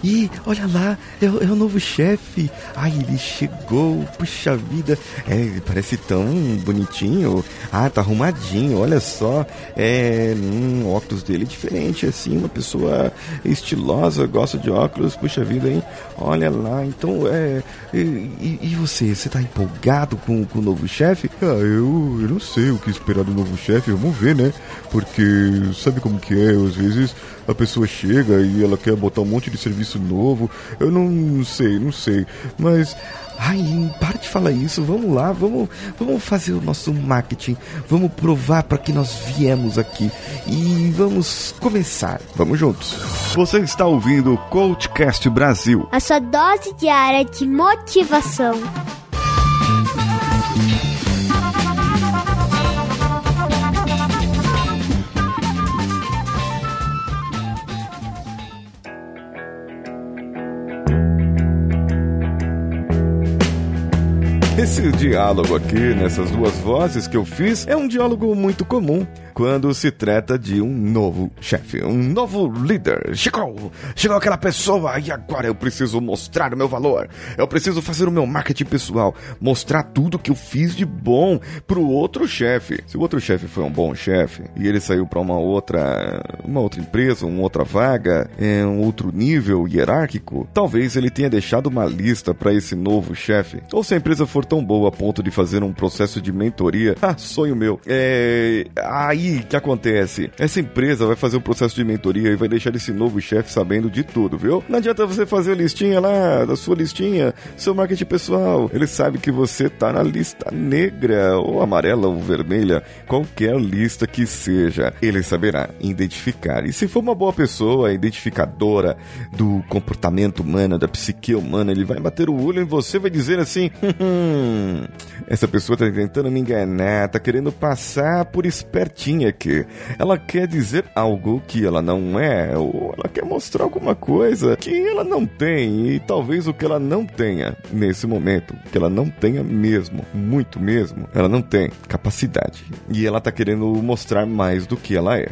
Ih, olha lá, é, é o novo chefe. Ai, ele chegou, puxa vida. É, parece tão bonitinho. Ah, tá arrumadinho, olha só. É, hum, óculos dele é diferente, assim, uma pessoa estilosa, gosta de óculos, puxa vida, hein? Olha lá, então, é. E, e- e você, você tá empolgado com, com o novo chefe? Ah, eu, eu não sei o que esperar do novo chefe, vamos ver, né? Porque sabe como que é? Às vezes a pessoa chega e ela quer botar um monte de serviço novo. Eu não sei, não sei. Mas Ai, para de falar isso, vamos lá, vamos, vamos fazer o nosso marketing, vamos provar para que nós viemos aqui e vamos começar. Vamos juntos. você está ouvindo o Coachcast Brasil. A sua dose diária de motivação. Esse diálogo aqui, nessas duas vozes que eu fiz, é um diálogo muito comum quando se trata de um novo chefe, um novo líder. Chegou! Chegou aquela pessoa e agora eu preciso mostrar o meu valor. Eu preciso fazer o meu marketing pessoal, mostrar tudo que eu fiz de bom pro outro chefe. Se o outro chefe foi um bom chefe e ele saiu para uma outra, uma outra empresa, uma outra vaga, é um outro nível hierárquico, talvez ele tenha deixado uma lista para esse novo chefe. Ou se a empresa for tão boa a ponto de fazer um processo de mentoria, ah, sonho meu. É, aí que acontece? Essa empresa vai fazer um processo de mentoria e vai deixar esse novo chefe sabendo de tudo, viu? Não adianta você fazer a listinha lá, da sua listinha, seu marketing pessoal. Ele sabe que você tá na lista negra, ou amarela, ou vermelha, qualquer lista que seja. Ele saberá identificar. E se for uma boa pessoa, identificadora do comportamento humano, da psique humana, ele vai bater o olho em você, vai dizer assim: "Hum, essa pessoa tá tentando me enganar, tá querendo passar por espertinha aqui. Ela quer dizer algo que ela não é, ou ela quer mostrar alguma coisa que ela não tem, e talvez o que ela não tenha nesse momento, que ela não tenha mesmo, muito mesmo, ela não tem capacidade. E ela tá querendo mostrar mais do que ela é.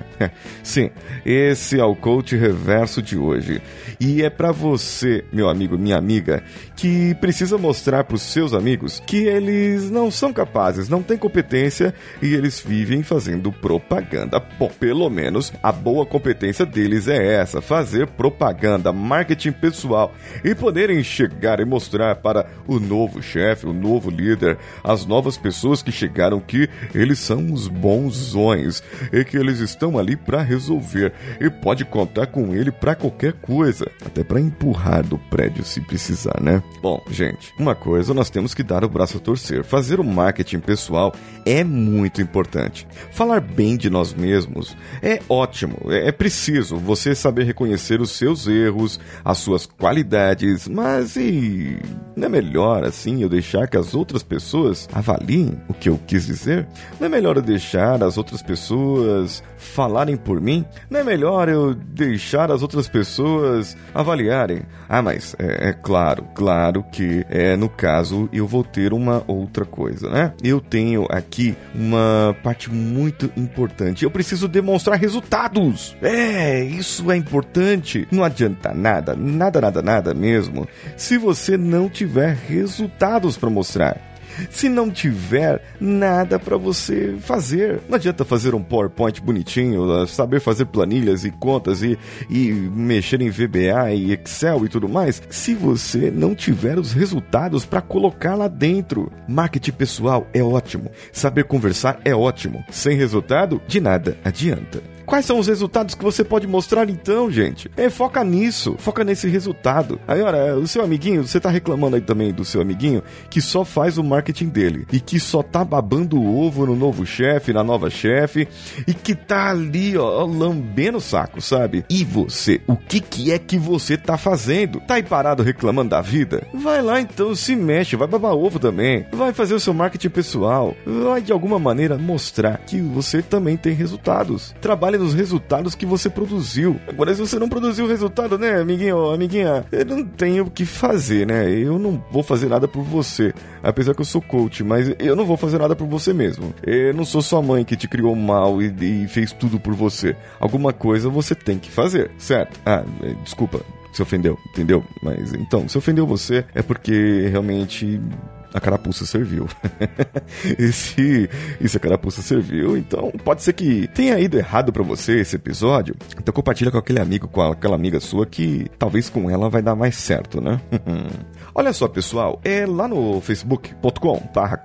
Sim, esse é o coach reverso de hoje. E é pra você, meu amigo, minha amiga, que precisa mostrar pros seus amigos que eles não são capazes, não têm competência e eles vivem fazendo propaganda. Bom, pelo menos a boa competência deles é essa: fazer propaganda, marketing pessoal e poderem chegar e mostrar para o novo chefe, o novo líder, as novas pessoas que chegaram que eles são os bonzões e que eles estão ali para resolver e pode contar com ele para qualquer coisa, até para empurrar do prédio se precisar, né? Bom, gente, uma coisa nós temos que dar o braço a torcer. Fazer o marketing pessoal é muito importante. Falar bem de nós mesmos é ótimo, é é preciso você saber reconhecer os seus erros, as suas qualidades, mas e não é melhor assim eu deixar que as outras pessoas avaliem o que eu quis dizer? Não é melhor eu deixar as outras pessoas falarem por mim? Não é melhor eu deixar as outras pessoas avaliarem? Ah, mas é, é claro, claro que é no caso eu vou ter uma outra coisa, né? Eu tenho aqui uma parte muito importante. Eu preciso demonstrar resultados. É, isso é importante. Não adianta nada, nada, nada, nada mesmo, se você não tiver resultados para mostrar se não tiver nada para você fazer. Não adianta fazer um PowerPoint bonitinho, saber fazer planilhas e contas e, e mexer em VBA e Excel e tudo mais, se você não tiver os resultados para colocar lá dentro. Marketing pessoal é ótimo, saber conversar é ótimo. Sem resultado, de nada adianta. Quais são os resultados que você pode mostrar então, gente? É, foca nisso, foca nesse resultado. Aí, olha, o seu amiguinho, você tá reclamando aí também do seu amiguinho que só faz o marketing dele e que só tá babando o ovo no novo chefe, na nova chefe e que tá ali, ó, lambendo o saco, sabe? E você, o que que é que você tá fazendo? Tá aí parado reclamando da vida? Vai lá então, se mexe, vai babar ovo também. Vai fazer o seu marketing pessoal. Vai de alguma maneira mostrar que você também tem resultados. Trabalha fale nos resultados que você produziu. Agora, se você não produziu o resultado, né, amiguinho, amiguinha, eu não tenho o que fazer, né? Eu não vou fazer nada por você. Apesar que eu sou coach, mas eu não vou fazer nada por você mesmo. Eu não sou sua mãe que te criou mal e, e fez tudo por você. Alguma coisa você tem que fazer, certo? Ah, é, desculpa, se ofendeu, entendeu? Mas então, se ofendeu você é porque realmente a carapuça serviu. e, se, e se a carapuça serviu, então pode ser que tenha ido errado para você esse episódio. Então compartilha com aquele amigo, com aquela amiga sua que talvez com ela vai dar mais certo, né? Olha só, pessoal, é lá no facebook.com barra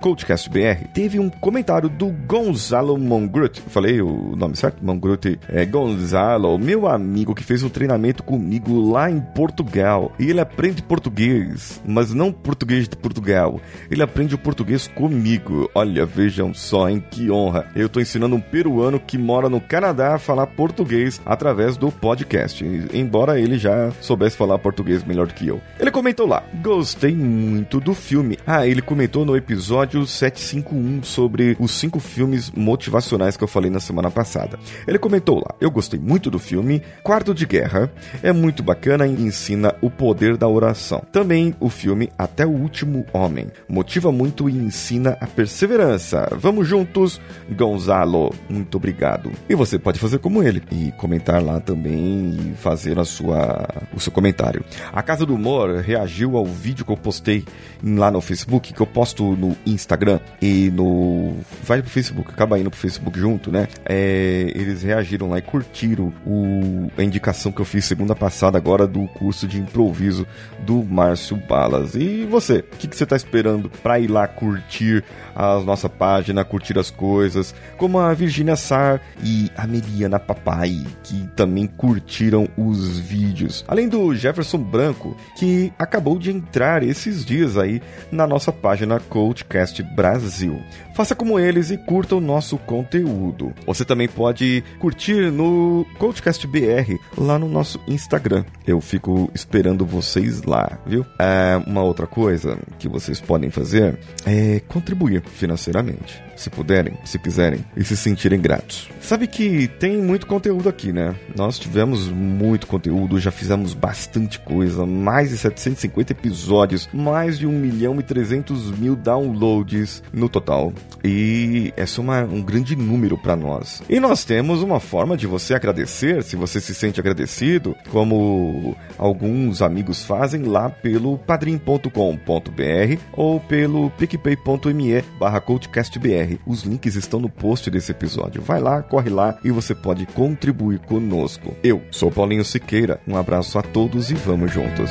teve um comentário do Gonzalo Mongrut. Falei o nome certo? Mongrut é Gonzalo, meu amigo que fez um treinamento comigo lá em Portugal. E ele aprende português, mas não português de Portugal ele aprende o português comigo. Olha, vejam só, em que honra. Eu estou ensinando um peruano que mora no Canadá a falar português através do podcast, embora ele já soubesse falar português melhor do que eu. Ele comentou lá: "Gostei muito do filme". Ah, ele comentou no episódio 751 sobre os cinco filmes motivacionais que eu falei na semana passada. Ele comentou lá: "Eu gostei muito do filme Quarto de Guerra. É muito bacana e ensina o poder da oração. Também o filme Até o Último Homem motiva muito e ensina a perseverança. Vamos juntos, Gonzalo. Muito obrigado. E você pode fazer como ele e comentar lá também e fazer a sua, o seu comentário. A Casa do Humor reagiu ao vídeo que eu postei lá no Facebook, que eu posto no Instagram e no. Vai pro Facebook, acaba indo pro Facebook junto, né? É, eles reagiram lá e curtiram o, a indicação que eu fiz segunda passada agora do curso de improviso do Márcio Balas. E você, o que, que você tá esperando? Esperando para ir lá curtir a nossa página, curtir as coisas, como a Virginia Sar e a Meliana Papai, que também curtiram os vídeos. Além do Jefferson Branco, que acabou de entrar esses dias aí na nossa página Coachcast Brasil. Faça como eles e curta o nosso conteúdo. Você também pode curtir no Coachcast BR lá no nosso Instagram. Eu fico esperando vocês lá, viu? É, uma outra coisa que vocês podem fazer é contribuir financeiramente se puderem, se quiserem, e se sentirem gratos. Sabe que tem muito conteúdo aqui, né? Nós tivemos muito conteúdo, já fizemos bastante coisa, mais de 750 episódios, mais de 1 milhão e 300 mil downloads no total. E essa é uma, um grande número para nós. E nós temos uma forma de você agradecer, se você se sente agradecido, como alguns amigos fazem lá pelo padrim.com.br ou pelo picpay.me barra coachcastbr. Os links estão no post desse episódio. Vai lá, corre lá e você pode contribuir conosco. Eu sou Paulinho Siqueira. Um abraço a todos e vamos juntos.